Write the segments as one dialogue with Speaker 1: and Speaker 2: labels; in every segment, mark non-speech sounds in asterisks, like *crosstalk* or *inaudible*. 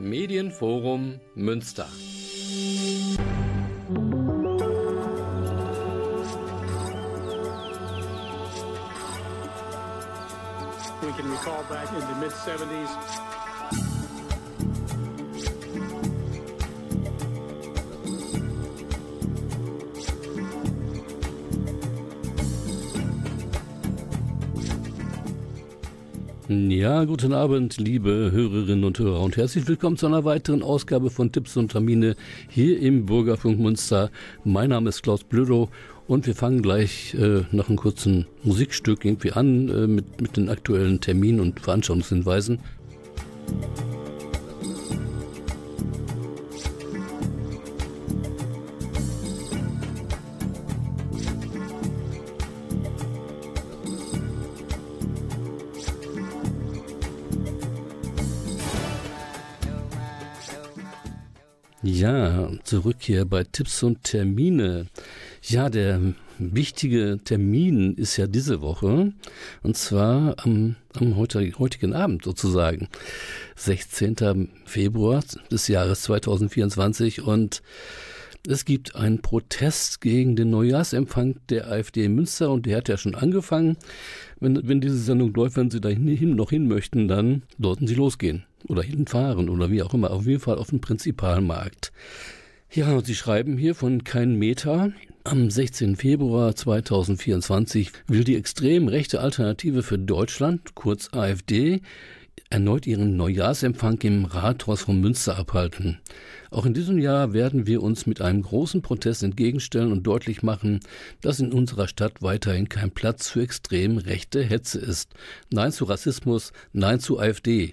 Speaker 1: Medienforum Münster.
Speaker 2: We can recall back in the mid 70s.
Speaker 1: Ja, guten Abend, liebe Hörerinnen und Hörer und herzlich willkommen zu einer weiteren Ausgabe von Tipps und Termine hier im Bürgerfunk Münster. Mein Name ist Klaus Blödow und wir fangen gleich äh, nach einem kurzen Musikstück irgendwie an äh, mit, mit den aktuellen Terminen und Veranstaltungshinweisen. Musik zurück hier bei Tipps und Termine. Ja, der wichtige Termin ist ja diese Woche und zwar am, am heutigen Abend sozusagen, 16. Februar des Jahres 2024 und es gibt einen Protest gegen den Neujahrsempfang der AfD in Münster und der hat ja schon angefangen. Wenn, wenn diese Sendung läuft, wenn Sie da hin, noch hin möchten, dann sollten Sie losgehen oder hinfahren oder wie auch immer. Auf jeden Fall auf dem Prinzipalmarkt. Ja, Sie schreiben hier von Kein Meter. Am 16. Februar 2024 will die extrem rechte Alternative für Deutschland, kurz AfD, erneut ihren Neujahrsempfang im Rathaus von Münster abhalten. Auch in diesem Jahr werden wir uns mit einem großen Protest entgegenstellen und deutlich machen, dass in unserer Stadt weiterhin kein Platz für extrem rechte Hetze ist. Nein zu Rassismus, nein zu AfD.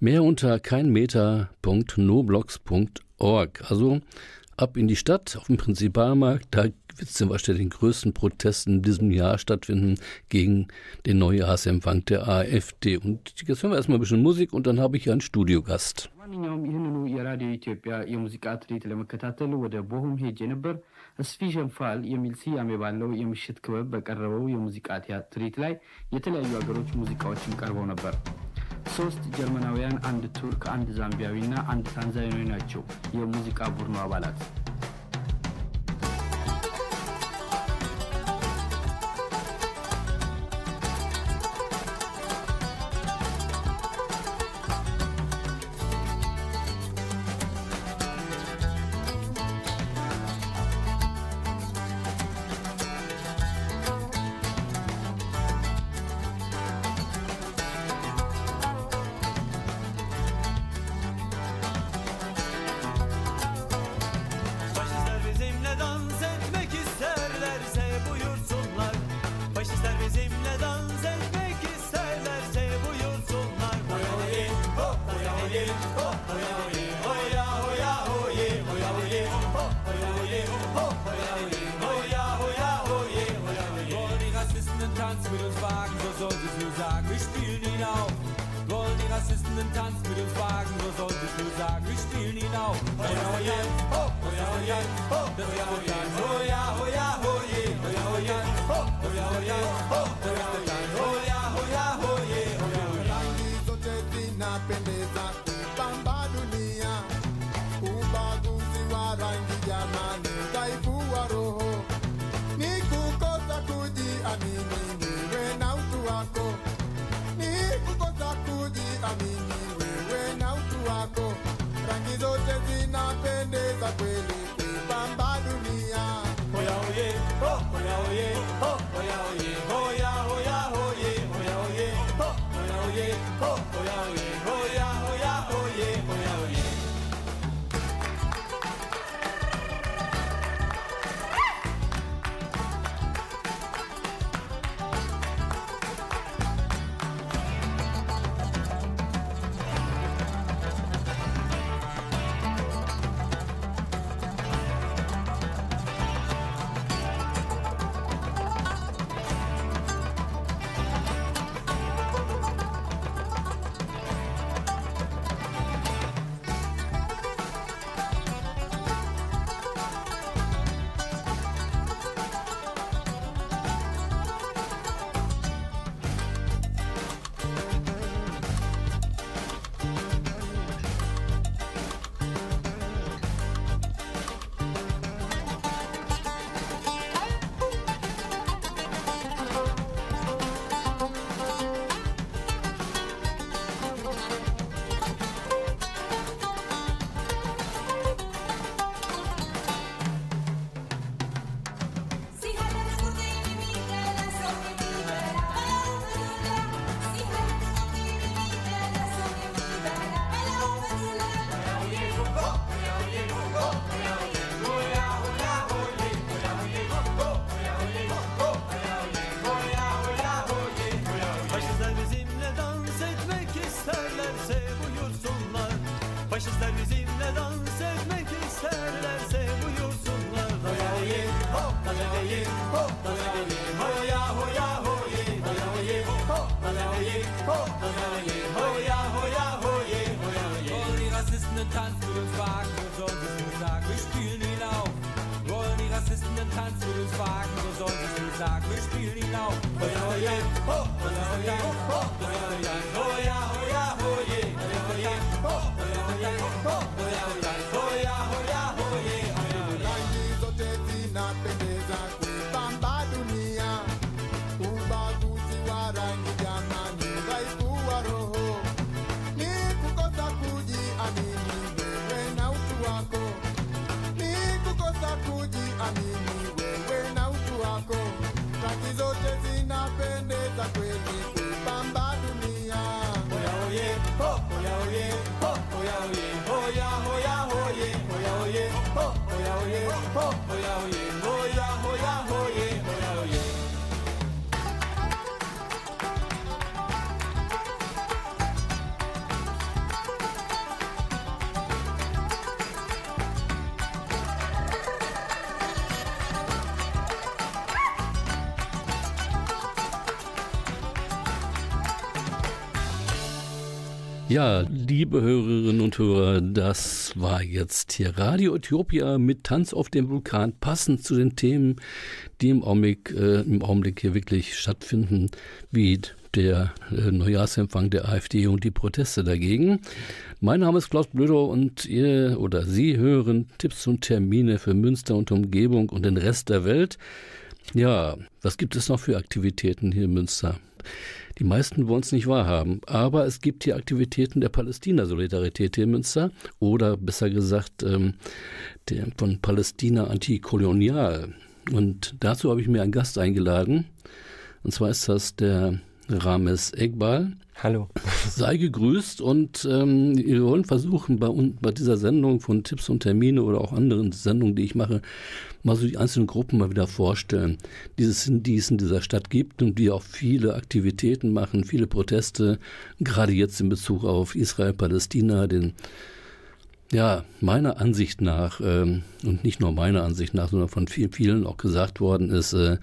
Speaker 1: Mehr unter keinmeter.noblogs.org. Also ab in die Stadt, auf dem Prinzipalmarkt, da wird zum Beispiel den größten Protest in diesem Jahr stattfinden gegen den Neujahrsempfang der AfD. Und jetzt hören wir erstmal ein bisschen Musik und dann habe ich einen Studiogast. ማንኛውም ይህንኑ የራዲዮ ኢትዮጵያ የሙዚቃ ትርኢት ለመከታተል ወደ ቦሁም ሄጄ ነበር። ስፊዥን ፋል የሚል ስያሜ ባለው የምሽት ክበብ በቀረበው የሙዚቃ ትርኢት ላይ የተለያዩ ሀገሮች ሙዚቃዎችም ቀርበው ነበር። ሶስት ጀርመናውያን፣ አንድ ቱርክ፣ አንድ ዛምቢያዊና አንድ ታንዛኒያዊ ናቸው የሙዚቃ ቡድኑ አባላት። Ja, liebe Hörerinnen und Hörer, das war jetzt hier Radio Äthiopia mit Tanz auf dem Vulkan, passend zu den Themen, die im Augenblick, äh, im Augenblick hier wirklich stattfinden, wie der äh, Neujahrsempfang der AfD und die Proteste dagegen. Mein Name ist Klaus Blöder und ihr oder Sie hören Tipps und Termine für Münster und Umgebung und den Rest der Welt. Ja, was gibt es noch für Aktivitäten hier in Münster? Die meisten wollen es nicht wahrhaben, aber es gibt hier Aktivitäten der Palästina-Solidarität hier in Münster oder besser gesagt ähm, der, von Palästina Antikolonial. Und dazu habe ich mir einen Gast eingeladen. Und zwar ist das der Rames Egbal.
Speaker 3: Hallo. *laughs*
Speaker 1: Sei gegrüßt und ähm, wir wollen versuchen, bei, bei dieser Sendung von Tipps und Termine oder auch anderen Sendungen, die ich mache, mal so die einzelnen Gruppen mal wieder vorstellen, die es in, die es in dieser Stadt gibt und die auch viele Aktivitäten machen, viele Proteste, gerade jetzt in Bezug auf Israel, Palästina, den ja, meiner Ansicht nach, ähm, und nicht nur meiner Ansicht nach, sondern von vielen, vielen auch gesagt worden ist, äh,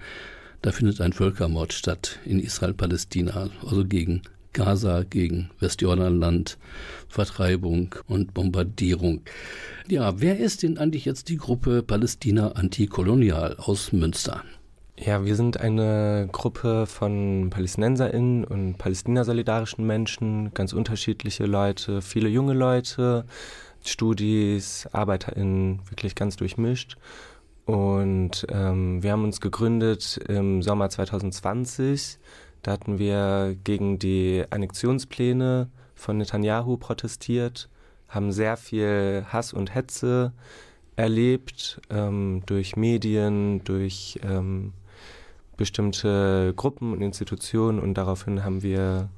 Speaker 1: da findet ein Völkermord statt in Israel-Palästina, also gegen Gaza, gegen Westjordanland, Vertreibung und Bombardierung. Ja, wer ist denn eigentlich jetzt die Gruppe Palästina Antikolonial aus Münster?
Speaker 3: Ja, wir sind eine Gruppe von PalästinenserInnen und palästinasolidarischen Menschen, ganz unterschiedliche Leute, viele junge Leute, Studis, ArbeiterInnen, wirklich ganz durchmischt. Und ähm, wir haben uns gegründet im Sommer 2020. Da hatten wir gegen die Annexionspläne von Netanyahu protestiert, haben sehr viel Hass und Hetze erlebt ähm, durch Medien, durch ähm, bestimmte Gruppen und Institutionen und daraufhin haben wir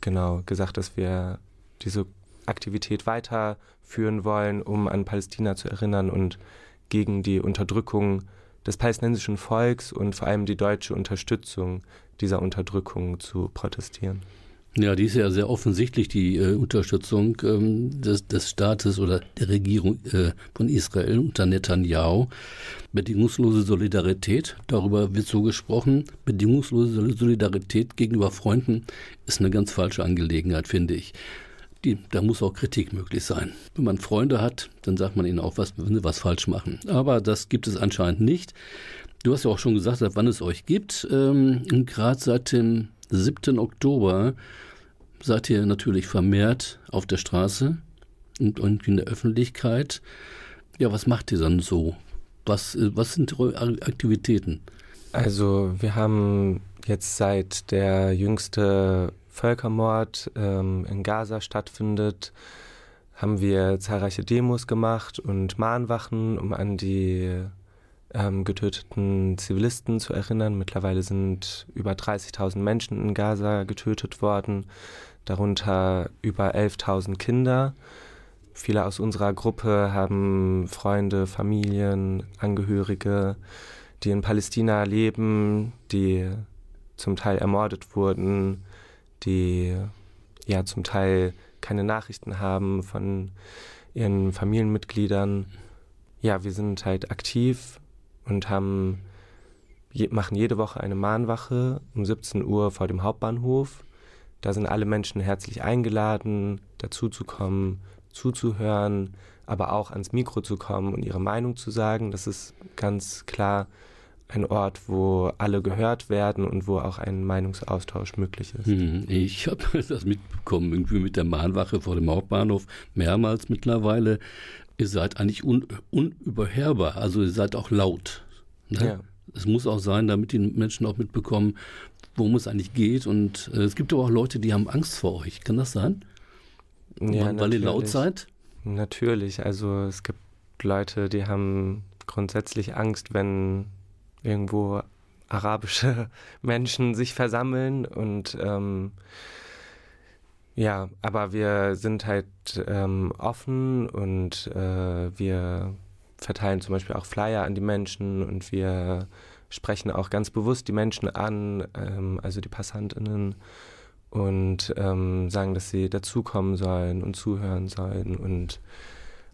Speaker 3: genau gesagt, dass wir diese Aktivität weiterführen wollen, um an Palästina zu erinnern und gegen die Unterdrückung des palästinensischen Volks und vor allem die deutsche Unterstützung dieser Unterdrückung zu protestieren.
Speaker 1: Ja, die ist ja sehr offensichtlich, die äh, Unterstützung ähm, des, des Staates oder der Regierung äh, von Israel unter Netanyahu. Bedingungslose Solidarität, darüber wird so gesprochen. Bedingungslose Solidarität gegenüber Freunden ist eine ganz falsche Angelegenheit, finde ich. Die, da muss auch Kritik möglich sein. Wenn man Freunde hat, dann sagt man ihnen auch, was, wenn sie was falsch machen. Aber das gibt es anscheinend nicht. Du hast ja auch schon gesagt, seit wann es euch gibt. Ähm, Gerade seit dem 7. Oktober seid ihr natürlich vermehrt auf der Straße und, und in der Öffentlichkeit. Ja, was macht ihr dann so? Was, was sind eure Aktivitäten?
Speaker 3: Also wir haben jetzt seit der jüngste Völkermord ähm, in Gaza stattfindet, haben wir zahlreiche Demos gemacht und Mahnwachen, um an die ähm, getöteten Zivilisten zu erinnern. Mittlerweile sind über 30.000 Menschen in Gaza getötet worden, darunter über 11.000 Kinder. Viele aus unserer Gruppe haben Freunde, Familien, Angehörige, die in Palästina leben, die zum Teil ermordet wurden, die ja zum Teil keine Nachrichten haben von ihren Familienmitgliedern. Ja, wir sind halt aktiv und haben, machen jede Woche eine Mahnwache um 17 Uhr vor dem Hauptbahnhof. Da sind alle Menschen herzlich eingeladen, dazuzukommen, zuzuhören, aber auch ans Mikro zu kommen und ihre Meinung zu sagen. Das ist ganz klar ein Ort, wo alle gehört werden und wo auch ein Meinungsaustausch möglich ist.
Speaker 1: Hm, Ich habe *laughs* das mitbekommen, irgendwie mit der Mahnwache vor dem Hauptbahnhof, mehrmals mittlerweile. Ihr seid eigentlich un unüberhörbar, also ihr seid auch laut. Ne?
Speaker 3: Ja.
Speaker 1: Es muss auch sein, damit die Menschen auch mitbekommen, worum es eigentlich geht. Und äh, es gibt aber auch Leute, die haben Angst vor euch. Kann das sein?
Speaker 3: Ja,
Speaker 1: weil, weil ihr laut seid?
Speaker 3: Natürlich, also es gibt Leute, die haben grundsätzlich Angst, wenn irgendwo arabische *laughs* Menschen sich versammeln und ähm, ja, aber wir sind halt ähm, offen und äh, wir verteilen zum Beispiel auch Flyer an die Menschen und wir sprechen auch ganz bewusst die Menschen an, ähm, also die PassantInnen und ähm, sagen, dass sie dazukommen sollen und zuhören sollen und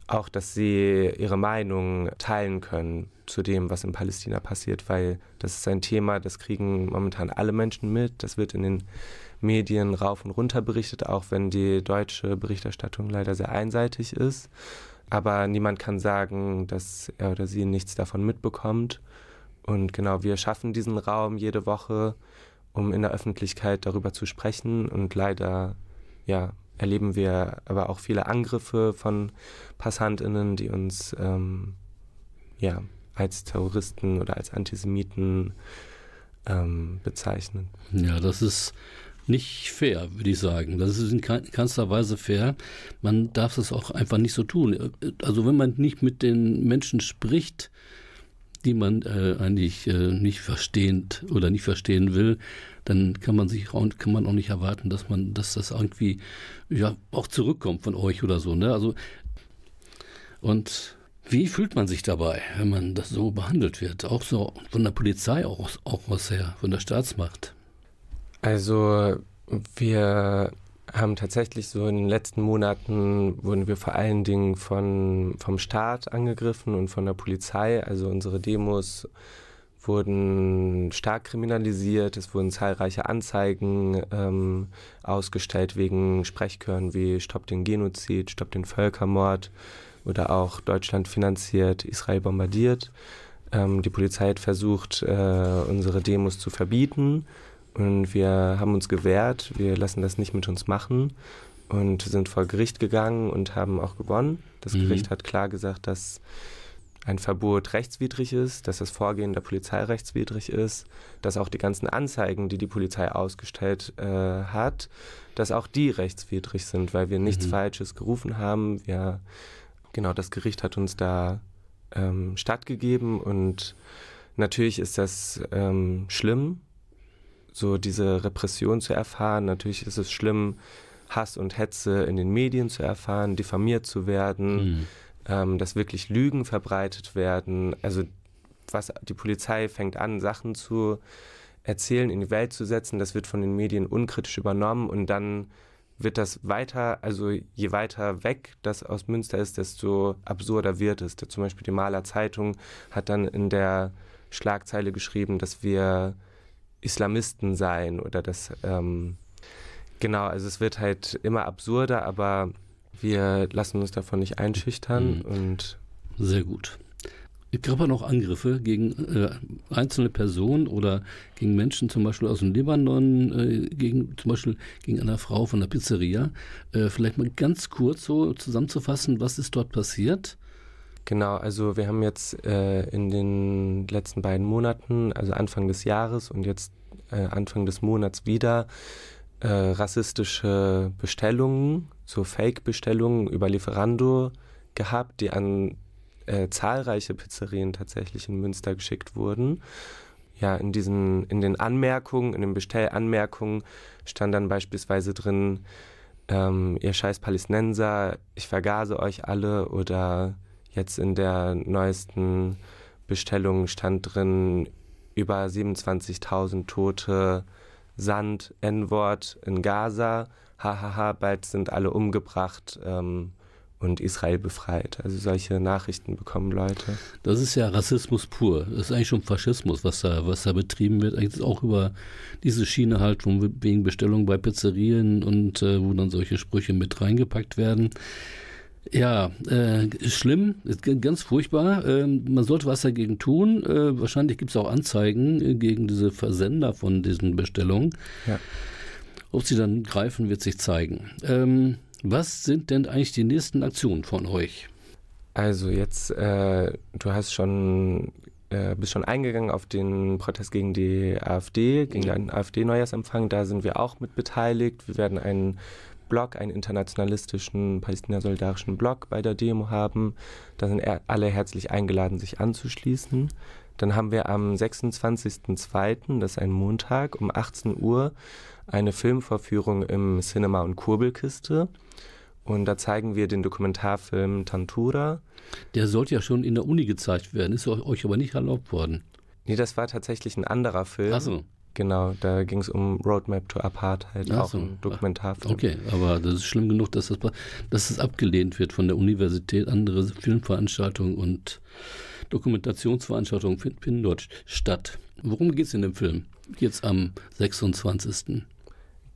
Speaker 3: auch, dass sie ihre Meinung teilen können zu dem, was in Palästina passiert, weil das ist ein Thema, das kriegen momentan alle Menschen mit. Das wird in den Medien rauf und runter berichtet, auch wenn die deutsche Berichterstattung leider sehr einseitig ist. Aber niemand kann sagen, dass er oder sie nichts davon mitbekommt. Und genau, wir schaffen diesen Raum jede Woche, um in der Öffentlichkeit darüber zu sprechen. Und leider, ja, erleben wir aber auch viele Angriffe von PassantInnen, die uns ähm, ja, als Terroristen oder als Antisemiten ähm, bezeichnen.
Speaker 1: Ja, das ist nicht fair, würde ich sagen. Das ist in kein- keinster Weise fair. Man darf es auch einfach nicht so tun. Also wenn man nicht mit den Menschen spricht, die man äh, eigentlich äh, nicht verstehend oder nicht verstehen will, dann kann man sich auch, kann man auch nicht erwarten, dass man, dass das irgendwie ja auch zurückkommt von euch oder so. Ne? Also und wie fühlt man sich dabei, wenn man das so behandelt wird? Auch so von der Polizei auch, aus- auch aus her, von der Staatsmacht.
Speaker 3: Also wir haben tatsächlich so in den letzten Monaten wurden wir vor allen Dingen von, vom Staat angegriffen und von der Polizei. Also unsere Demos wurden stark kriminalisiert. Es wurden zahlreiche Anzeigen ähm, ausgestellt wegen Sprechchören wie Stopp den Genozid, Stopp den Völkermord oder auch Deutschland finanziert, Israel bombardiert. Ähm, die Polizei hat versucht, äh, unsere Demos zu verbieten. Und wir haben uns gewehrt, wir lassen das nicht mit uns machen und sind vor Gericht gegangen und haben auch gewonnen. Das
Speaker 1: Mhm.
Speaker 3: Gericht hat klar gesagt, dass ein Verbot rechtswidrig ist, dass das Vorgehen der Polizei rechtswidrig ist, dass auch die ganzen Anzeigen, die die Polizei ausgestellt äh, hat, dass auch die rechtswidrig sind, weil wir nichts
Speaker 1: Mhm.
Speaker 3: Falsches gerufen haben. Wir, genau, das Gericht hat uns da ähm, stattgegeben und natürlich ist das ähm, schlimm, so diese Repression zu erfahren. Natürlich ist es schlimm, Hass und Hetze in den Medien zu erfahren, diffamiert zu werden,
Speaker 1: Mhm.
Speaker 3: ähm, dass wirklich Lügen verbreitet werden. Also was die Polizei fängt an, Sachen zu erzählen, in die Welt zu setzen, das wird von den Medien unkritisch übernommen und dann wird das weiter, also je weiter weg das aus Münster ist, desto absurder wird es. Zum Beispiel die Maler Zeitung hat dann in der Schlagzeile geschrieben, dass wir Islamisten seien oder dass, ähm, genau, also es wird halt immer absurder, aber wir lassen uns davon nicht einschüchtern
Speaker 1: Mhm.
Speaker 3: und
Speaker 1: Sehr gut. Es gab ja noch Angriffe gegen äh, einzelne Personen oder gegen Menschen, zum Beispiel aus dem Libanon, äh, gegen zum Beispiel gegen eine Frau von der Pizzeria. Äh, vielleicht mal ganz kurz so zusammenzufassen, was ist dort passiert?
Speaker 3: Genau, also wir haben jetzt äh, in den letzten beiden Monaten, also Anfang des Jahres und jetzt äh, Anfang des Monats wieder, äh, rassistische Bestellungen, so Fake-Bestellungen über Lieferando gehabt, die an äh, zahlreiche Pizzerien tatsächlich in Münster geschickt wurden. Ja, in diesen, in den Anmerkungen, in den Bestellanmerkungen stand dann beispielsweise drin, ähm, ihr scheiß Palästinenser, ich vergase euch alle oder Jetzt in der neuesten Bestellung stand drin über 27.000 Tote Sand, N-Wort in Gaza, hahaha, bald sind alle umgebracht ähm, und Israel befreit. Also solche Nachrichten bekommen Leute.
Speaker 1: Das ist ja Rassismus pur. Das ist eigentlich schon Faschismus, was da, was da betrieben wird. Eigentlich auch über diese Schiene halt, von wegen Bestellung bei Pizzerien und äh, wo dann solche Sprüche mit reingepackt werden. Ja, äh, ist schlimm, ist ganz furchtbar. Ähm, man sollte was dagegen tun. Äh, wahrscheinlich gibt es auch Anzeigen äh, gegen diese Versender von diesen Bestellungen.
Speaker 3: Ja.
Speaker 1: Ob sie dann greifen, wird sich zeigen. Ähm, was sind denn eigentlich die nächsten Aktionen von euch?
Speaker 3: Also jetzt, äh, du hast schon, äh, bist schon eingegangen auf den Protest gegen die AfD, gegen den AfD-Neujahrsempfang. Da sind wir auch mit beteiligt. Wir werden einen Blog, einen internationalistischen palästina-solidarischen Blog bei der Demo haben. Da sind alle herzlich eingeladen, sich anzuschließen. Dann haben wir am 26.02., das ist ein Montag, um 18 Uhr eine Filmvorführung im Cinema und Kurbelkiste. Und da zeigen wir den Dokumentarfilm Tantura.
Speaker 1: Der sollte ja schon in der Uni gezeigt werden, ist euch aber nicht erlaubt worden.
Speaker 3: Nee, das war tatsächlich ein anderer Film.
Speaker 1: Ach so.
Speaker 3: Genau, da ging es um Roadmap to Apartheid,
Speaker 1: Ach
Speaker 3: auch
Speaker 1: so.
Speaker 3: ein Dokumentarfilm.
Speaker 1: Okay, aber das ist schlimm genug, dass das, dass das abgelehnt wird von der Universität. Andere Filmveranstaltungen und Dokumentationsveranstaltungen fin- finden dort statt. Worum geht es in dem Film? Jetzt am 26.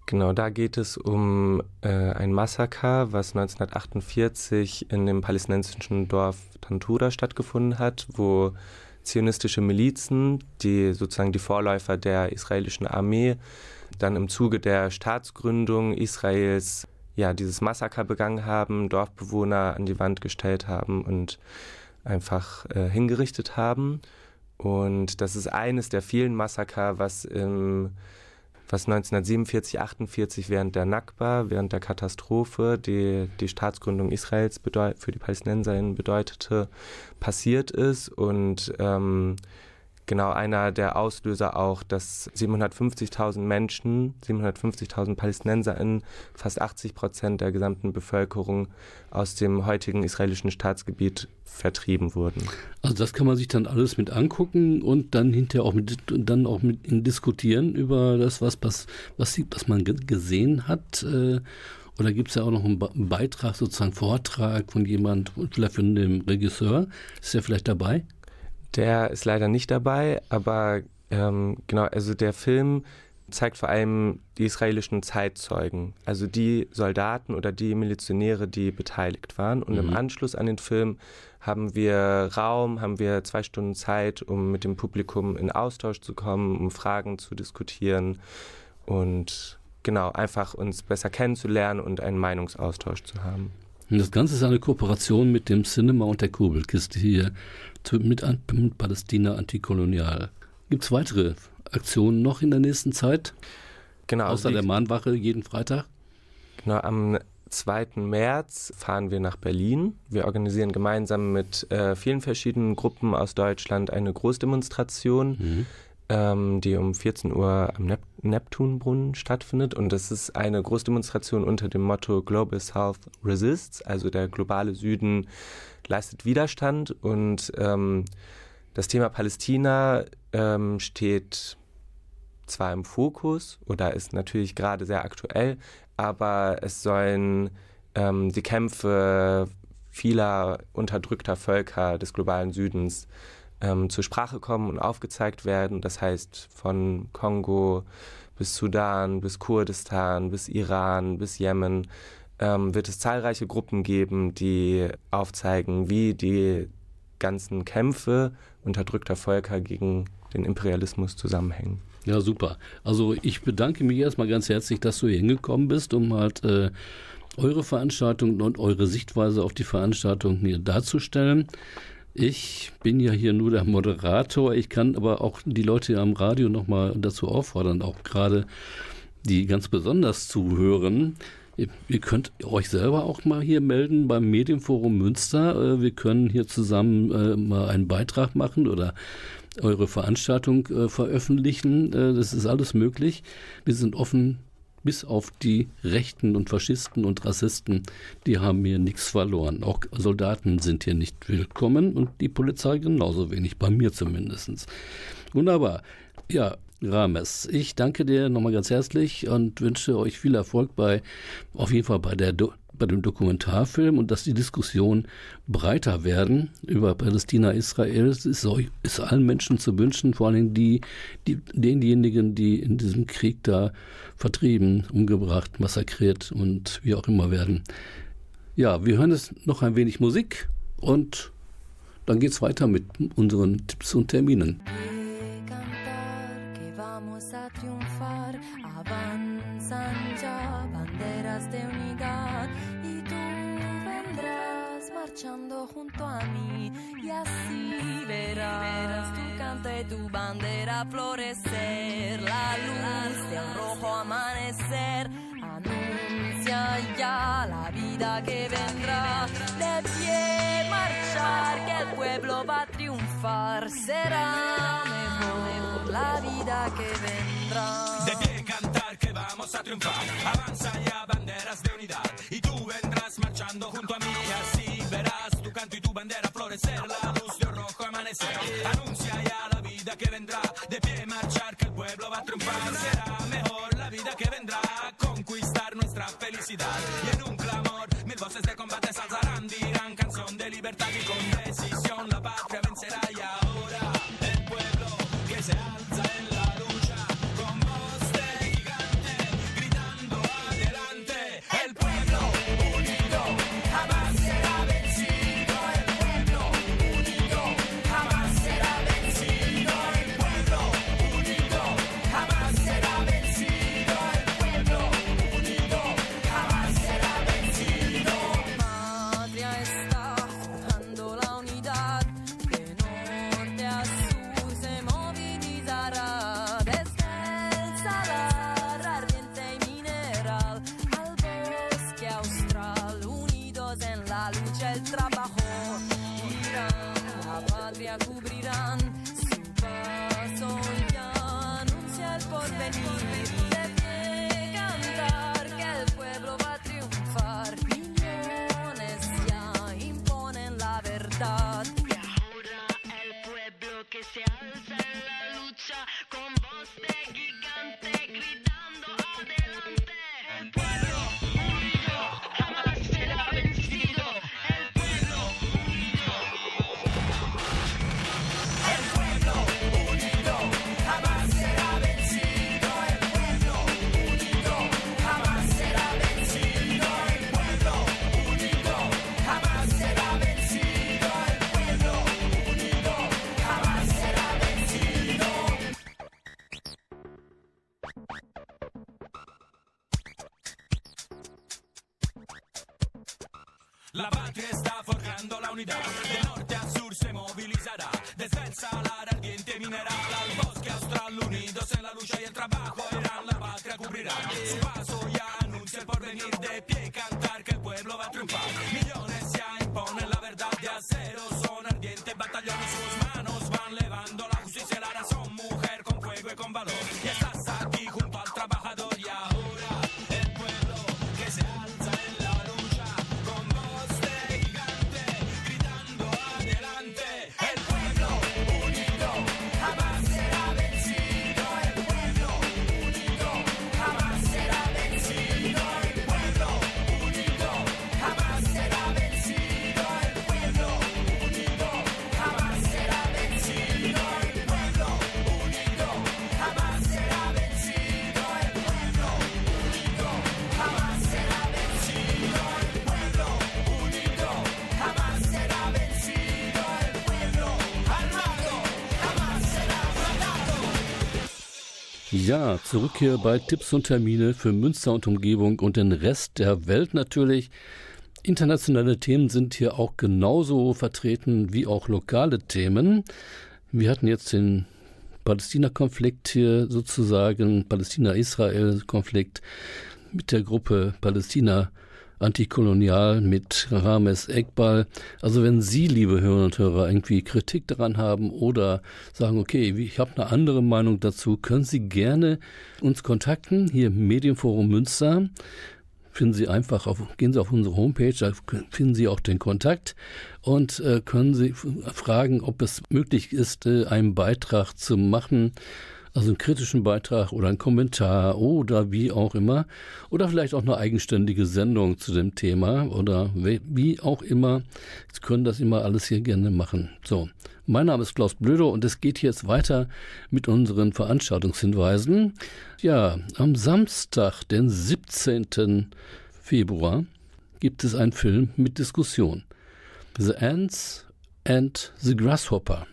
Speaker 3: Genau, da geht es um äh, ein Massaker, was 1948 in dem palästinensischen Dorf Tantura stattgefunden hat, wo zionistische Milizen, die sozusagen die Vorläufer der israelischen Armee, dann im Zuge der Staatsgründung Israels ja dieses Massaker begangen haben, Dorfbewohner an die Wand gestellt haben und einfach äh, hingerichtet haben. Und das ist eines der vielen Massaker, was im was 1947, 48 während der Nakba, während der Katastrophe, die die Staatsgründung Israels für die Palästinenserinnen bedeutete, passiert ist und ähm, genau einer der Auslöser auch, dass 750.000 Menschen, 750.000 PalästinenserInnen, fast 80 Prozent der gesamten Bevölkerung aus dem heutigen israelischen Staatsgebiet vertrieben wurden.
Speaker 1: Also das kann man sich dann alles mit angucken und dann hinterher auch mit dann auch mit diskutieren über das, was, was, was, was man ge- gesehen hat. Äh, oder gibt es ja auch noch einen, Be- einen Beitrag, sozusagen Vortrag von jemand, vielleicht von dem Regisseur? Ist er vielleicht dabei?
Speaker 3: Der ist leider nicht dabei, aber ähm, genau, also der Film zeigt vor allem die israelischen Zeitzeugen, also die Soldaten oder die Milizionäre, die beteiligt waren. Und
Speaker 1: Mhm.
Speaker 3: im Anschluss an den Film haben wir Raum, haben wir zwei Stunden Zeit, um mit dem Publikum in Austausch zu kommen, um Fragen zu diskutieren und genau, einfach uns besser kennenzulernen und einen Meinungsaustausch zu haben.
Speaker 1: Und das Ganze ist eine Kooperation mit dem Cinema und der Kurbelkiste hier mit, mit Palästina Antikolonial. Gibt es weitere Aktionen noch in der nächsten Zeit?
Speaker 3: Genau,
Speaker 1: Außer
Speaker 3: wie-
Speaker 1: der Mahnwache jeden Freitag?
Speaker 3: Genau, am 2. März fahren wir nach Berlin. Wir organisieren gemeinsam mit äh, vielen verschiedenen Gruppen aus Deutschland eine Großdemonstration,
Speaker 1: Mhm.
Speaker 3: Ähm, die um 14 Uhr am Nep Neptunbrunnen stattfindet. Und das ist eine Großdemonstration unter dem Motto Global South Resists, also der globale Süden leistet Widerstand. Und ähm, das Thema Palästina ähm, steht zwar im Fokus oder ist natürlich gerade sehr aktuell, aber es sollen ähm, die Kämpfe vieler unterdrückter Völker des globalen Südens ähm, zur Sprache kommen und aufgezeigt werden. Das heißt von Kongo bis Sudan, bis Kurdistan, bis Iran, bis Jemen ähm, wird es zahlreiche Gruppen geben, die aufzeigen, wie die ganzen Kämpfe unterdrückter Völker gegen den Imperialismus zusammenhängen.
Speaker 1: Ja, super. Also ich bedanke mich erstmal ganz herzlich, dass du hier hingekommen bist, um halt äh, eure Veranstaltung und eure Sichtweise auf die Veranstaltung hier darzustellen. Ich bin ja hier nur der Moderator. Ich kann aber auch die Leute am Radio nochmal dazu auffordern, auch gerade die ganz besonders zuhören. Ihr, könnt euch selber auch mal hier melden beim Medienforum Münster. Äh, Wir können hier zusammen äh, mal einen Beitrag machen oder eure Veranstaltung äh, veröffentlichen. Das ist alles möglich. Wir sind offen bis auf die Rechten und Faschisten und Rassisten. Die haben hier nichts verloren. Auch Soldaten sind hier nicht willkommen und die Polizei genauso wenig, bei mir zumindest. Wunderbar. Ja, Rames. Ich danke dir nochmal ganz herzlich und wünsche euch viel Erfolg bei, auf jeden Fall bei der Do bei dem Dokumentarfilm und dass die Diskussion breiter werden über Palästina, Israel. Es ist, ist allen Menschen zu wünschen, vor allem die, die, denjenigen, die in diesem Krieg da vertrieben, umgebracht, massakriert und wie auch immer werden. Ja, wir hören jetzt noch ein wenig Musik und dann geht es weiter mit unseren Tipps und Terminen.
Speaker 4: Marchando junto a mí. Y así verás tu canto y tu bandera florecer, la luz del rojo amanecer anuncia ya la vida que vendrá, de pie marchar que el pueblo va a triunfar, será mejor la vida que vendrá.
Speaker 5: De pie cantar que vamos a triunfar, avanza ya banderas de unidad y tú vendrás marchando junto a mí y tu bandera florecer, la luz de rojo amanecer, anuncia ya la vida que vendrá, de pie marchar que el pueblo va a triunfar, será mejor la vida que vendrá, conquistar nuestra felicidad. Y en un clamor mil voces de combate se alzarán, dirán canción de libertad y con
Speaker 1: Ja, zurück hier bei Tipps und Termine für Münster und Umgebung und den Rest der Welt natürlich. Internationale Themen sind hier auch genauso vertreten wie auch lokale Themen. Wir hatten jetzt den Palästina-Konflikt hier sozusagen, Palästina-Israel-Konflikt mit der Gruppe Palästina antikolonial mit Rames Eckball. Also wenn Sie, liebe Hörer und Hörer, irgendwie Kritik daran haben oder sagen, okay, ich habe eine andere Meinung dazu, können Sie gerne uns kontakten, hier im Medienforum Münster. Finden Sie einfach auf, gehen Sie auf unsere Homepage, da finden Sie auch den Kontakt und äh, können Sie fragen, ob es möglich ist, äh, einen Beitrag zu machen Also einen kritischen Beitrag oder einen Kommentar oder wie auch immer. Oder vielleicht auch eine eigenständige Sendung zu dem Thema oder wie auch immer. Sie können das immer alles hier gerne machen. So, mein Name ist Klaus Blöder und es geht jetzt weiter mit unseren Veranstaltungshinweisen. Ja, am Samstag, den 17. Februar, gibt es einen Film mit Diskussion. The Ants and the Grasshopper.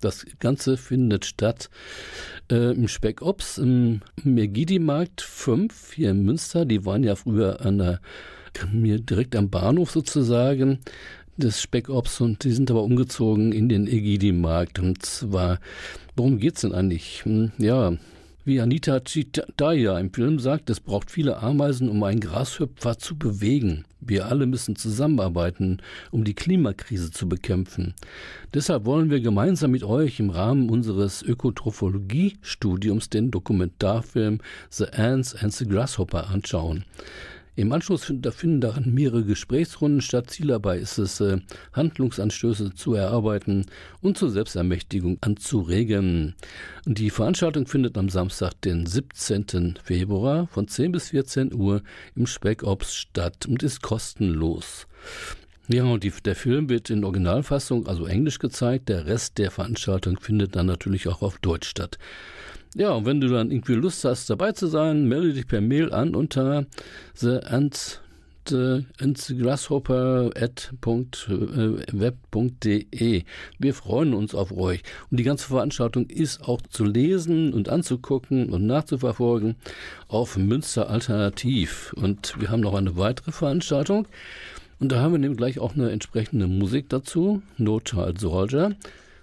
Speaker 1: Das Ganze findet statt äh, im Speckops im Megidi-Markt 5 hier in Münster. Die waren ja früher an der, direkt am Bahnhof sozusagen des Speckops und die sind aber umgezogen in den Egidi-Markt. Und zwar, worum geht's denn eigentlich? Hm, ja, wie Anita Chitaya im Film sagt, es braucht viele Ameisen, um einen Grashüpfer zu bewegen. Wir alle müssen zusammenarbeiten, um die Klimakrise zu bekämpfen. Deshalb wollen wir gemeinsam mit euch im Rahmen unseres Ökotrophologie-Studiums den Dokumentarfilm The Ants and the Grasshopper anschauen. Im Anschluss finden daran mehrere Gesprächsrunden statt. Ziel dabei ist es, äh, Handlungsanstöße zu erarbeiten und zur Selbstermächtigung anzuregen. Die Veranstaltung findet am Samstag, den 17. Februar von 10 bis 14 Uhr im Speckops statt und ist kostenlos. Ja, und die, der Film wird in Originalfassung, also Englisch gezeigt. Der Rest der Veranstaltung findet dann natürlich auch auf Deutsch statt. Ja, und wenn du dann irgendwie Lust hast, dabei zu sein, melde dich per Mail an unter the ant grasshopper.web.de. Wir freuen uns auf euch. Und die ganze Veranstaltung ist auch zu lesen und anzugucken und nachzuverfolgen auf Münster Alternativ. Und wir haben noch eine weitere Veranstaltung. Und da haben wir nämlich gleich auch eine entsprechende Musik dazu. No Child Soldier.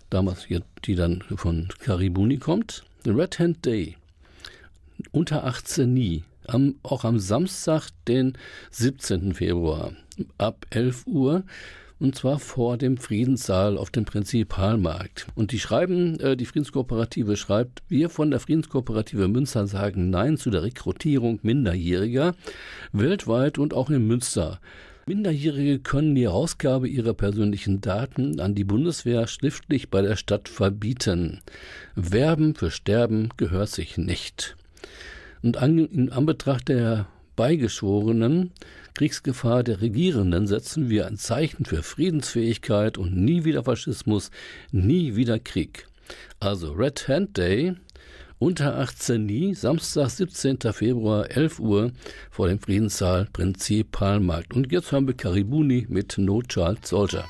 Speaker 1: Damals, die dann von Karibuni kommt. Red Hand Day. Unter 18 nie. Am, auch am Samstag, den 17. Februar ab 11 Uhr und zwar vor dem Friedenssaal auf dem Prinzipalmarkt. Und die schreiben, äh, die Friedenskooperative schreibt, wir von der Friedenskooperative Münster sagen Nein zu der Rekrutierung Minderjähriger weltweit und auch in Münster. Minderjährige können die Herausgabe ihrer persönlichen Daten an die Bundeswehr schriftlich bei der Stadt verbieten. Werben für Sterben gehört sich nicht. Und an, in Anbetracht der beigeschworenen Kriegsgefahr der Regierenden setzen wir ein Zeichen für Friedensfähigkeit und nie wieder Faschismus, nie wieder Krieg. Also Red Hand Day unter 18 nie, Samstag, 17. Februar, 11 Uhr vor dem Friedenssaal Prinzipalmarkt. Und jetzt haben wir Karibuni mit No Child Soldier.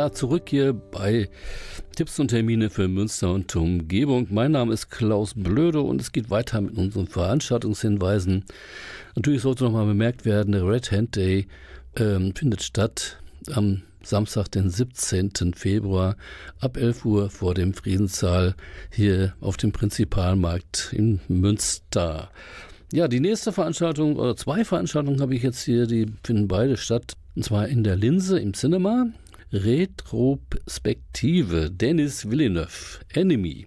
Speaker 1: Ja, zurück hier bei Tipps und Termine für Münster und Umgebung. Mein Name ist Klaus Blöde und es geht weiter mit unseren Veranstaltungshinweisen. Natürlich sollte noch mal bemerkt werden, der Red Hand Day ähm, findet statt am Samstag, den 17. Februar ab 11 Uhr vor dem Friedenssaal hier auf dem Prinzipalmarkt in Münster. Ja, die nächste Veranstaltung oder zwei Veranstaltungen habe ich jetzt hier, die finden beide statt. Und zwar in der Linse im Cinema. Retrospektive Dennis Villeneuve, Enemy.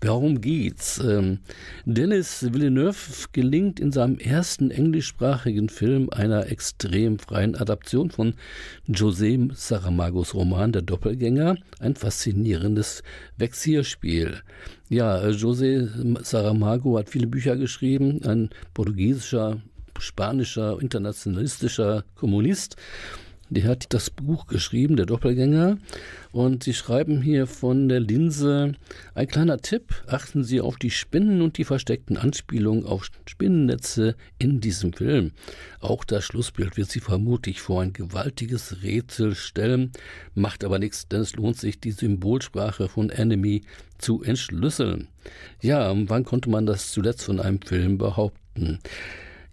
Speaker 1: Warum geht's? Ähm, Dennis Villeneuve gelingt in seinem ersten englischsprachigen Film einer extrem freien Adaption von José Saramagos Roman Der Doppelgänger ein faszinierendes Vexierspiel. Ja, José Saramago hat viele Bücher geschrieben, ein portugiesischer, spanischer, internationalistischer Kommunist. Der hat das Buch geschrieben, der Doppelgänger. Und sie schreiben hier von der Linse ein kleiner Tipp. Achten Sie auf die Spinnen und die versteckten Anspielungen auf Spinnennetze in diesem Film. Auch das Schlussbild wird Sie vermutlich vor ein gewaltiges Rätsel stellen. Macht aber nichts, denn es lohnt sich, die Symbolsprache von Enemy zu entschlüsseln. Ja, wann konnte man das zuletzt von einem Film behaupten?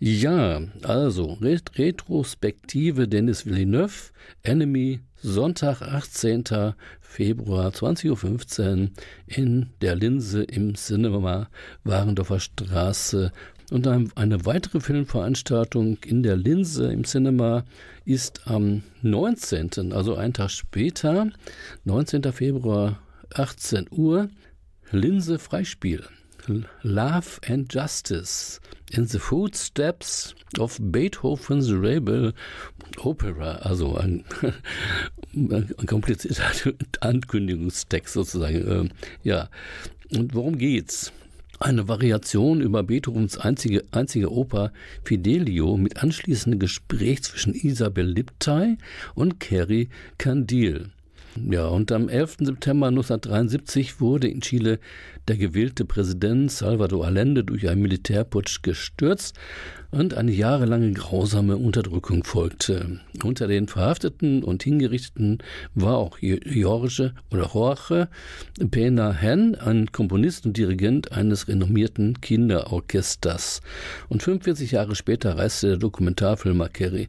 Speaker 1: Ja, also Ret Retrospektive Dennis Villeneuve, Enemy, Sonntag, 18. Februar, 20.15 Uhr in der Linse im Cinema Warendorfer Straße. Und eine weitere Filmveranstaltung in der Linse im Cinema ist am 19., also einen Tag später, 19. Februar, 18 Uhr, Linse Freispiel. Love and Justice in the Footsteps of Beethoven's Rebel Opera, also ein, *laughs* ein komplizierter *laughs* Ankündigungstext sozusagen. Ähm, ja, und worum geht's? Eine Variation über Beethovens einzige, einzige Oper Fidelio mit anschließendem Gespräch zwischen Isabel Liptay und Kerry Candil. Ja, und am 11. September 1973 wurde in Chile der gewählte Präsident Salvador Allende durch einen Militärputsch gestürzt und eine jahrelange grausame Unterdrückung folgte. Unter den Verhafteten und Hingerichteten war auch Jorge oder Jorge Pena Hen, ein Komponist und Dirigent eines renommierten Kinderorchesters. Und 45 Jahre später reiste der Dokumentarfilmer Kerry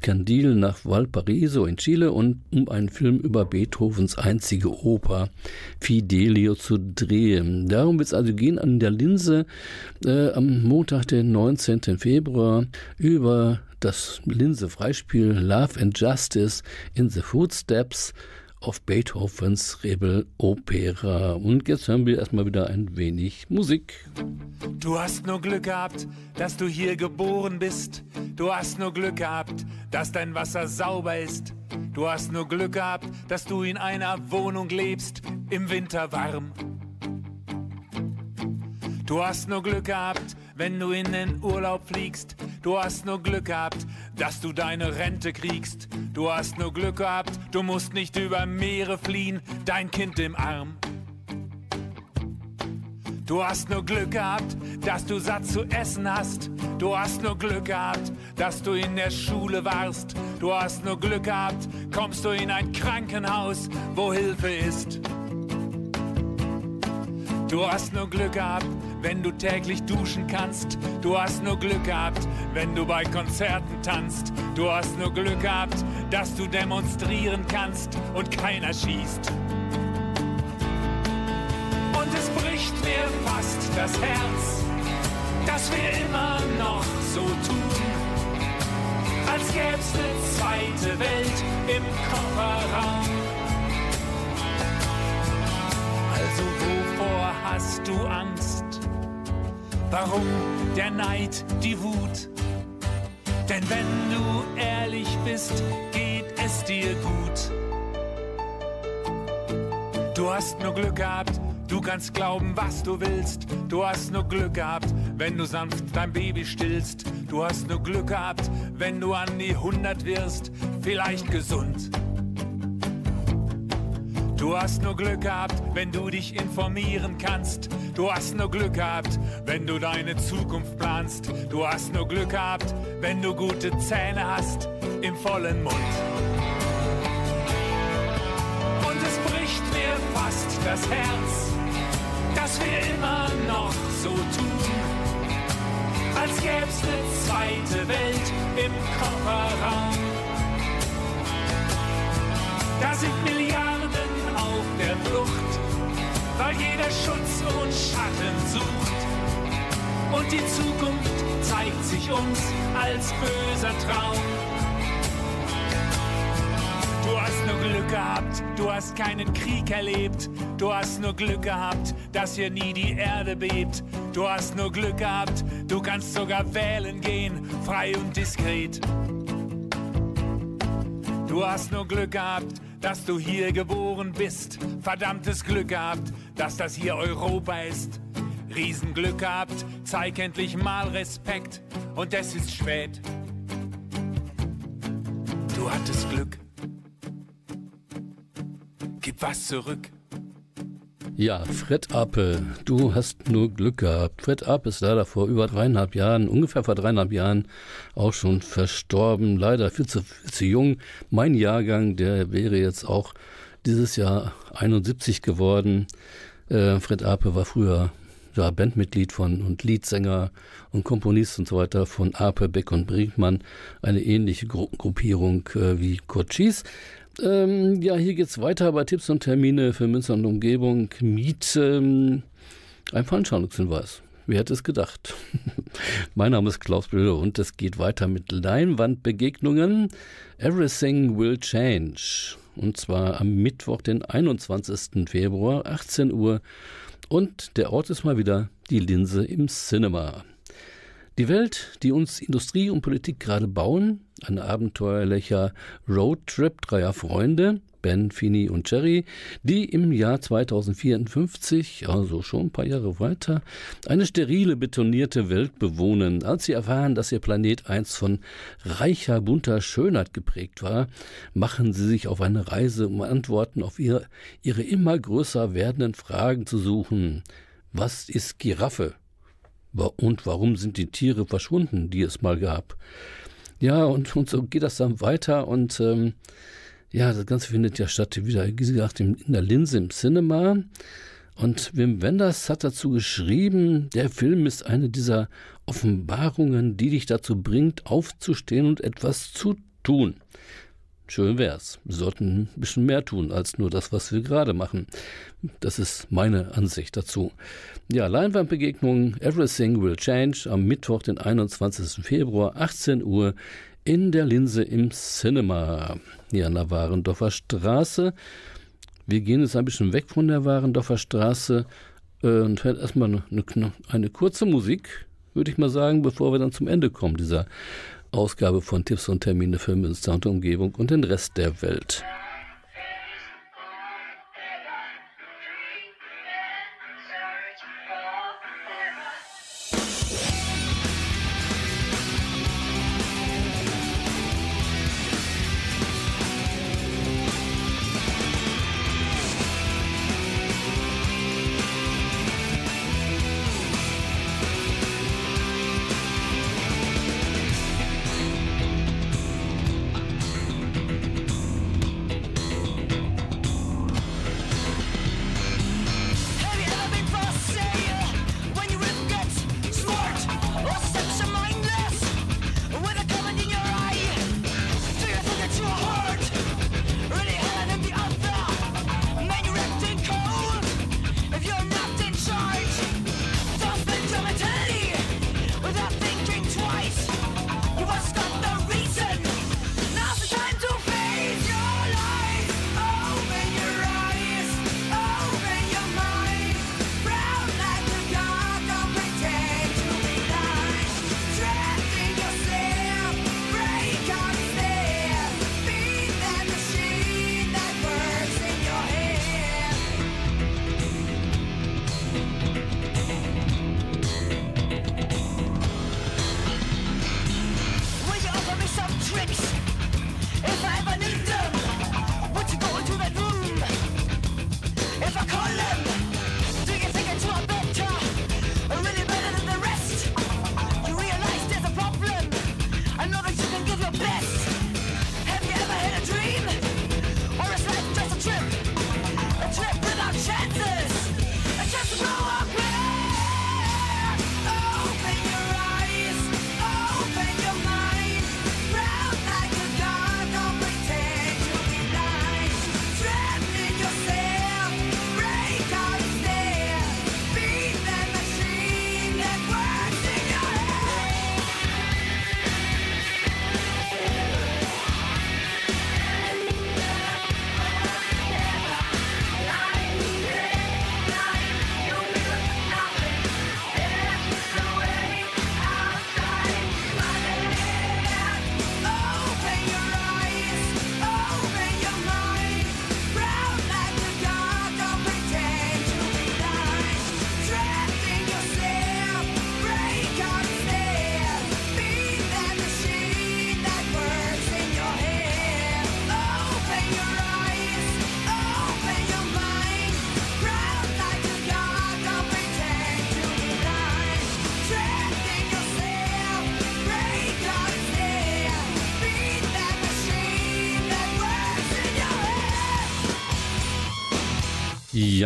Speaker 1: Candil nach Valparaiso in Chile und um einen Film über Beethovens einzige Oper Fidelio zu drehen. Darum wird es also gehen an der Linse äh, am Montag, den 19. Februar, über das Linse Freispiel Love and Justice in the Footsteps auf Beethovens Rebel-Opera. Und jetzt hören wir erstmal wieder ein wenig Musik.
Speaker 6: Du hast nur Glück gehabt, dass du hier geboren bist. Du hast nur Glück gehabt, dass dein Wasser sauber ist. Du hast nur Glück gehabt, dass du in einer Wohnung lebst, im Winter warm. Du hast nur Glück gehabt, wenn du in den Urlaub fliegst. Du hast nur Glück gehabt, dass du deine Rente kriegst. Du hast nur Glück gehabt, du musst nicht über Meere fliehen, dein Kind im Arm. Du hast nur Glück gehabt, dass du satt zu essen hast. Du hast nur Glück gehabt, dass du in der Schule warst. Du hast nur Glück gehabt, kommst du in ein Krankenhaus, wo Hilfe ist. Du hast nur Glück gehabt, wenn du täglich duschen kannst. Du hast nur Glück gehabt, wenn du bei Konzerten tanzt. Du hast nur Glück gehabt, dass du demonstrieren kannst und keiner schießt. Und es bricht mir fast das Herz, dass wir immer noch so tun, als gäb's eine zweite Welt im Kofferraum. Also wovor hast du Angst? Warum der Neid, die Wut? Denn wenn du ehrlich bist, geht es dir gut. Du hast nur Glück gehabt, du kannst glauben, was du willst. Du hast nur Glück gehabt, wenn du sanft dein Baby stillst. Du hast nur Glück gehabt, wenn du an die 100 wirst, vielleicht gesund. Du hast nur Glück gehabt, wenn du dich informieren kannst. Du hast nur Glück gehabt, wenn du deine Zukunft planst. Du hast nur Glück gehabt, wenn du gute Zähne hast im vollen Mund. Und es bricht mir fast das Herz, dass wir immer noch so tun, als gäb's eine zweite Welt im Kofferraum. Da sind Milliarden auf der Flucht, weil jeder Schutz und Schatten sucht. Und die Zukunft zeigt sich uns als böser Traum. Du hast nur Glück gehabt, du hast keinen Krieg erlebt. Du hast nur Glück gehabt, dass hier nie die Erde bebt. Du hast nur Glück gehabt, du kannst sogar wählen gehen, frei und diskret. Du hast nur Glück gehabt, dass du hier geboren bist. Verdammtes Glück gehabt, dass das hier Europa ist. Riesenglück gehabt, zeig endlich mal Respekt. Und es ist spät. Du hattest Glück. Gib was zurück.
Speaker 1: Ja, Fred Ape, du hast nur Glück gehabt. Fred Ape ist leider vor über dreieinhalb Jahren, ungefähr vor dreieinhalb Jahren, auch schon verstorben. Leider viel zu, viel zu jung. Mein Jahrgang, der wäre jetzt auch dieses Jahr 71 geworden. Äh, Fred Ape war früher ja, Bandmitglied von und Leadsänger und Komponist und so weiter von Ape, Beck und Brinkmann. Eine ähnliche Gru Gruppierung äh, wie Kurt Schies. Ähm, ja, hier geht's weiter bei Tipps und Termine für Münster und Umgebung. Miet ähm, ein Veranstaltungshinweis. Wer hätte es gedacht? *laughs* mein Name ist Klaus Blöder und es geht weiter mit Leinwandbegegnungen. Everything will change. Und zwar am Mittwoch, den 21. Februar, 18 Uhr. Und der Ort ist mal wieder die Linse im Cinema. Die Welt, die uns Industrie und Politik gerade bauen, ein abenteuerlicher Roadtrip dreier Freunde, Ben, Fini und Jerry, die im Jahr 2054, also schon ein paar Jahre weiter, eine sterile, betonierte Welt bewohnen. Als sie erfahren, dass ihr Planet einst von reicher, bunter Schönheit geprägt war, machen sie sich auf eine Reise, um Antworten auf ihre, ihre immer größer werdenden Fragen zu suchen. Was ist Giraffe? Und warum sind die Tiere verschwunden, die es mal gab? Ja, und, und so geht das dann weiter und ähm, ja, das Ganze findet ja statt, wieder, wie gesagt, in der Linse im Cinema. Und Wim Wenders hat dazu geschrieben, der Film ist eine dieser Offenbarungen, die dich dazu bringt, aufzustehen und etwas zu tun. Schön wär's. Wir sollten ein bisschen mehr tun als nur das, was wir gerade machen. Das ist meine Ansicht dazu. Ja, Leinwandbegegnung Everything Will Change am Mittwoch, den 21. Februar, 18 Uhr
Speaker 7: in der Linse im Cinema hier an der Warendorfer Straße. Wir gehen jetzt ein bisschen weg von der Warendorfer Straße äh, und hören erstmal eine, eine, eine kurze Musik, würde ich mal sagen, bevor wir dann zum Ende kommen dieser Ausgabe von Tipps und Termine für Münster und Umgebung und den Rest der Welt.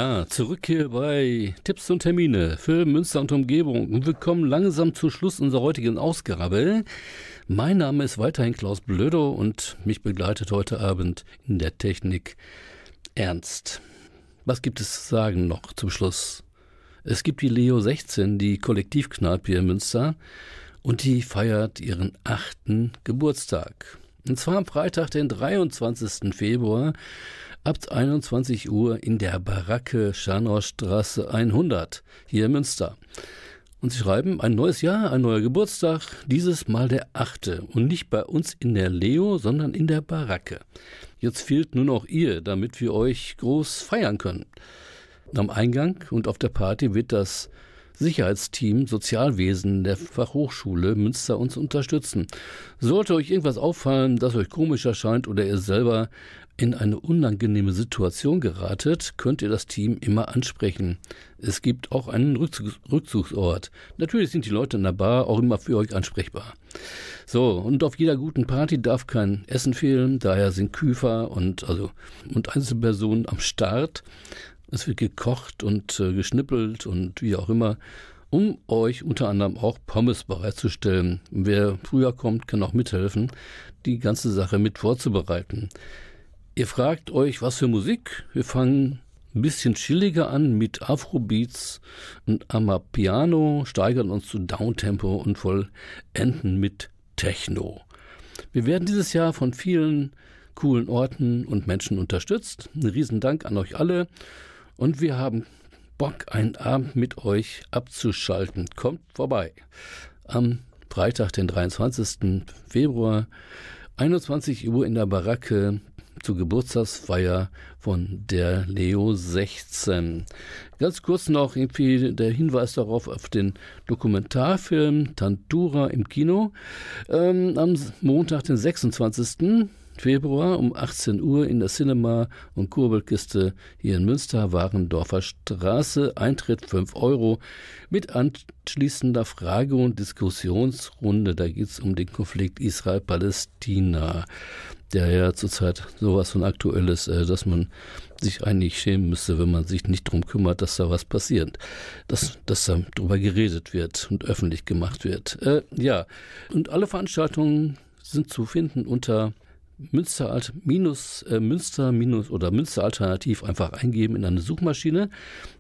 Speaker 7: Ja, zurück hier bei Tipps und Termine für Münster und Umgebung. Wir kommen langsam zum Schluss unserer heutigen Ausgabe. Mein Name ist weiterhin Klaus Blödo und mich begleitet heute Abend in der Technik Ernst. Was gibt es zu sagen noch zum Schluss? Es gibt die Leo 16, die Kollektivkneipe hier in Münster, und die feiert ihren achten Geburtstag. Und zwar am Freitag, den 23. Februar ab 21 Uhr in der Baracke Scharnhorststraße 100 hier in Münster. Und sie schreiben, ein neues Jahr, ein neuer Geburtstag, dieses Mal der achte. Und nicht bei uns in der Leo, sondern in der Baracke. Jetzt fehlt nur noch ihr, damit wir euch groß feiern können. Am Eingang und auf der Party wird das Sicherheitsteam Sozialwesen der Fachhochschule Münster uns unterstützen. Sollte euch irgendwas auffallen, das euch komisch erscheint oder ihr selber in eine unangenehme Situation geratet, könnt ihr das Team immer ansprechen. Es gibt auch einen Rückzugs Rückzugsort. Natürlich sind die Leute in der Bar auch immer für euch ansprechbar. So, und auf jeder guten Party darf kein Essen fehlen, daher sind Küfer und, also, und Einzelpersonen am Start. Es wird gekocht und äh, geschnippelt und wie auch immer, um euch unter anderem auch Pommes bereitzustellen. Wer früher kommt, kann auch mithelfen, die ganze Sache mit vorzubereiten. Ihr fragt euch, was für Musik? Wir fangen ein bisschen chilliger an mit Afrobeats und Amapiano, steigern uns zu Downtempo und vollenden mit Techno.
Speaker 1: Wir werden dieses Jahr von vielen coolen Orten und Menschen unterstützt. Ein Riesendank an euch alle. Und wir haben Bock, einen Abend mit euch abzuschalten. Kommt vorbei. Am Freitag, den 23. Februar, 21 Uhr in der Baracke zur Geburtstagsfeier von der Leo 16. Ganz kurz noch irgendwie der Hinweis darauf auf den Dokumentarfilm Tantura im Kino. Ähm, am Montag, den 26. Februar um 18 Uhr in der Cinema und Kurbelkiste hier in Münster, Warendorfer Straße. Eintritt 5 Euro mit anschließender Frage- und Diskussionsrunde. Da geht es um den Konflikt Israel-Palästina, der ja zurzeit sowas von aktuell ist, äh, dass man sich eigentlich schämen müsste, wenn man sich nicht darum kümmert, dass da was passiert, dass, dass da drüber geredet wird und öffentlich gemacht wird. Äh, ja, und alle Veranstaltungen sind zu finden unter Münster minus äh, Münster minus oder Münster Alternativ einfach eingeben in eine Suchmaschine.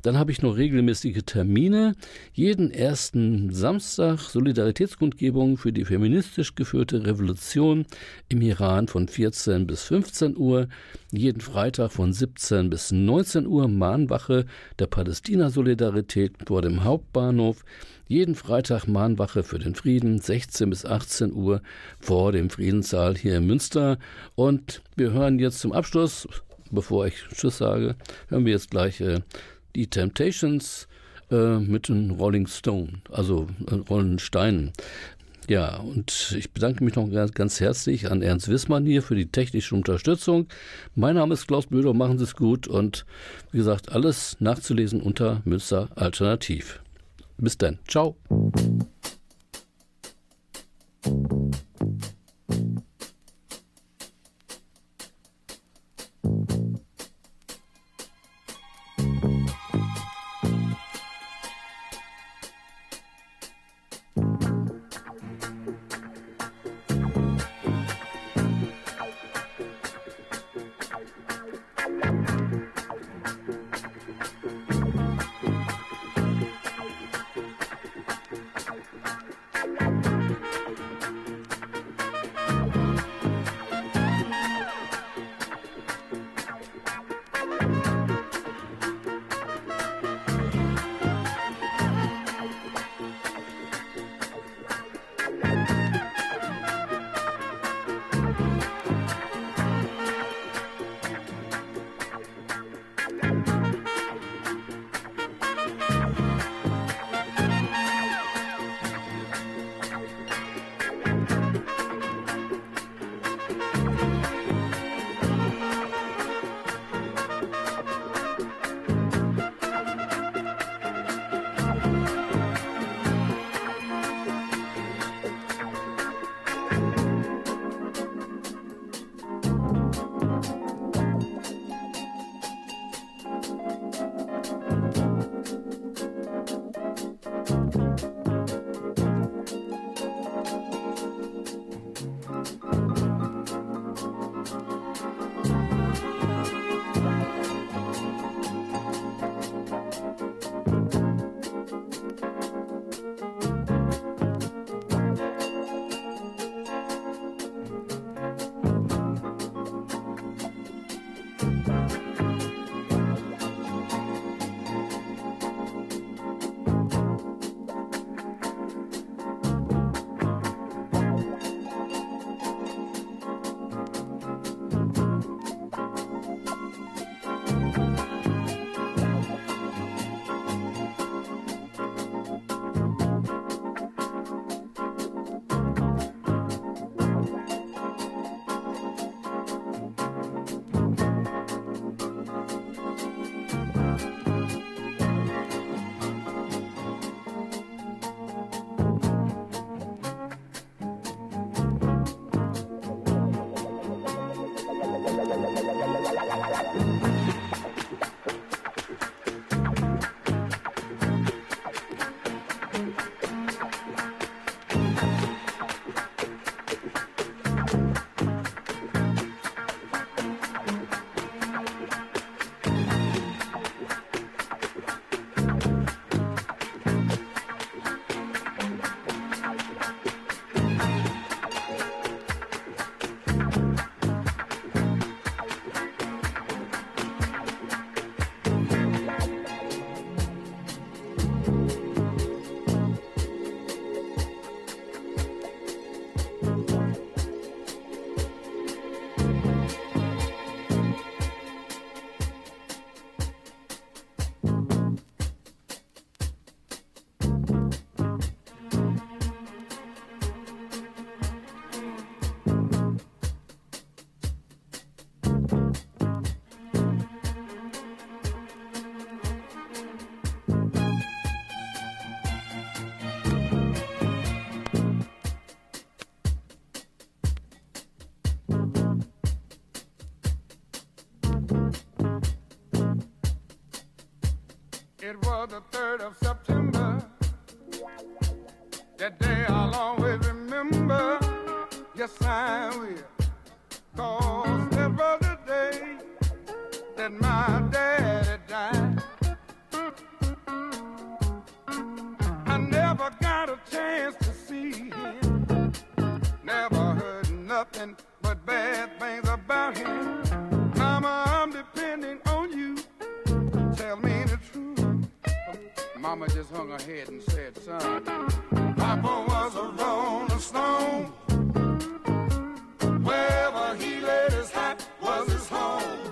Speaker 1: Dann habe ich noch regelmäßige Termine. Jeden ersten Samstag Solidaritätskundgebung für die feministisch geführte Revolution im Iran von 14 bis 15 Uhr. Jeden Freitag von 17 bis 19 Uhr Mahnwache der Palästina-Solidarität vor dem Hauptbahnhof. Jeden Freitag Mahnwache für den Frieden, 16 bis 18 Uhr vor dem Friedenssaal hier in Münster. Und wir hören jetzt zum Abschluss, bevor ich Tschüss sage, hören wir jetzt gleich äh, die Temptations äh, mit den Rolling Stone, also äh, Rolling Steinen. Ja, und ich bedanke mich noch ganz, ganz herzlich an Ernst Wissmann hier für die technische Unterstützung. Mein Name ist Klaus Böder, machen Sie es gut und wie gesagt, alles nachzulesen unter Münster Alternativ. Bis dann. Ciao.
Speaker 8: It was the 3rd of September. That day I'll always remember. Yes, I will. Cause that was the day that my daddy died. I never got a chance to see him. Never heard nothing but bad things about him. Mama, I'm depending on you. Tell me. Mama just hung her head and said, son, Papa was a rolling stone. Wherever he laid his hat was his home.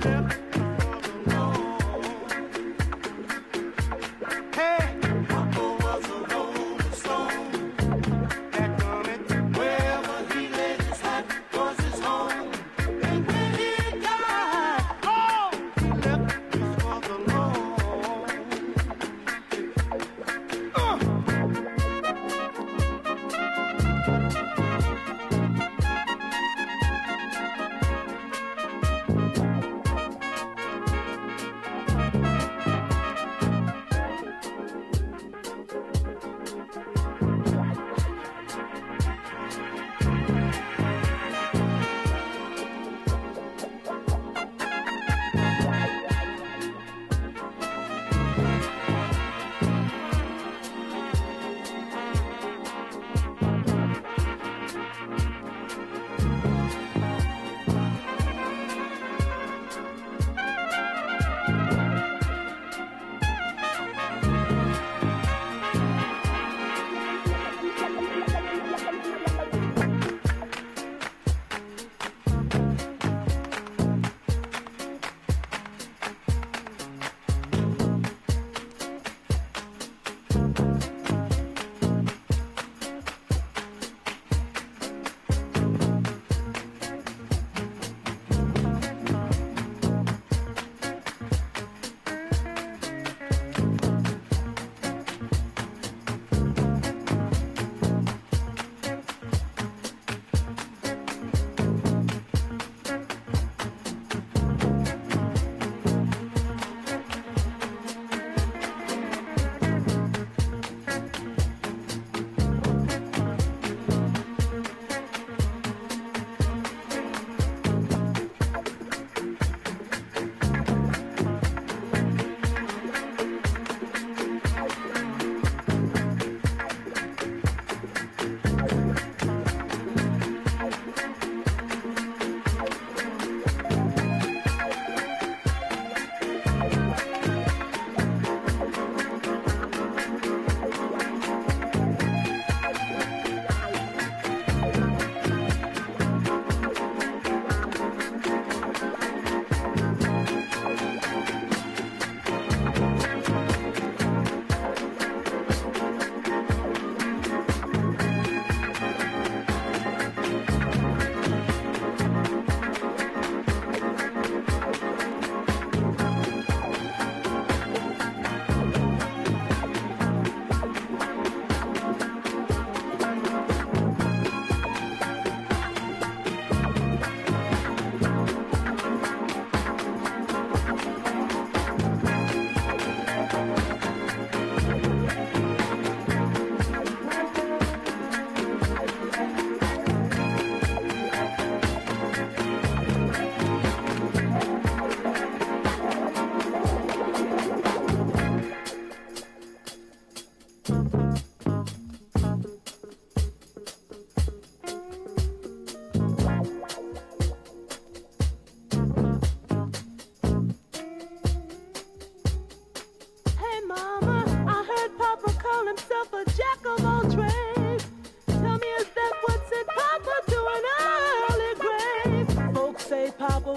Speaker 8: Thank you.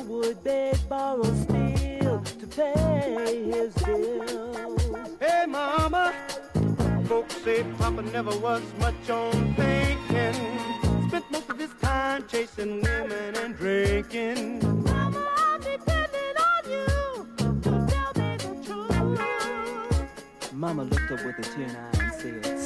Speaker 7: Would beg, borrow, steal to pay his bills.
Speaker 8: Hey, mama, folks say Papa never was much on thinking. Spent most of his time chasing women and drinking.
Speaker 7: Mama, I'm depending on you to tell me the truth.
Speaker 9: Mama looked up with a tear in her eye.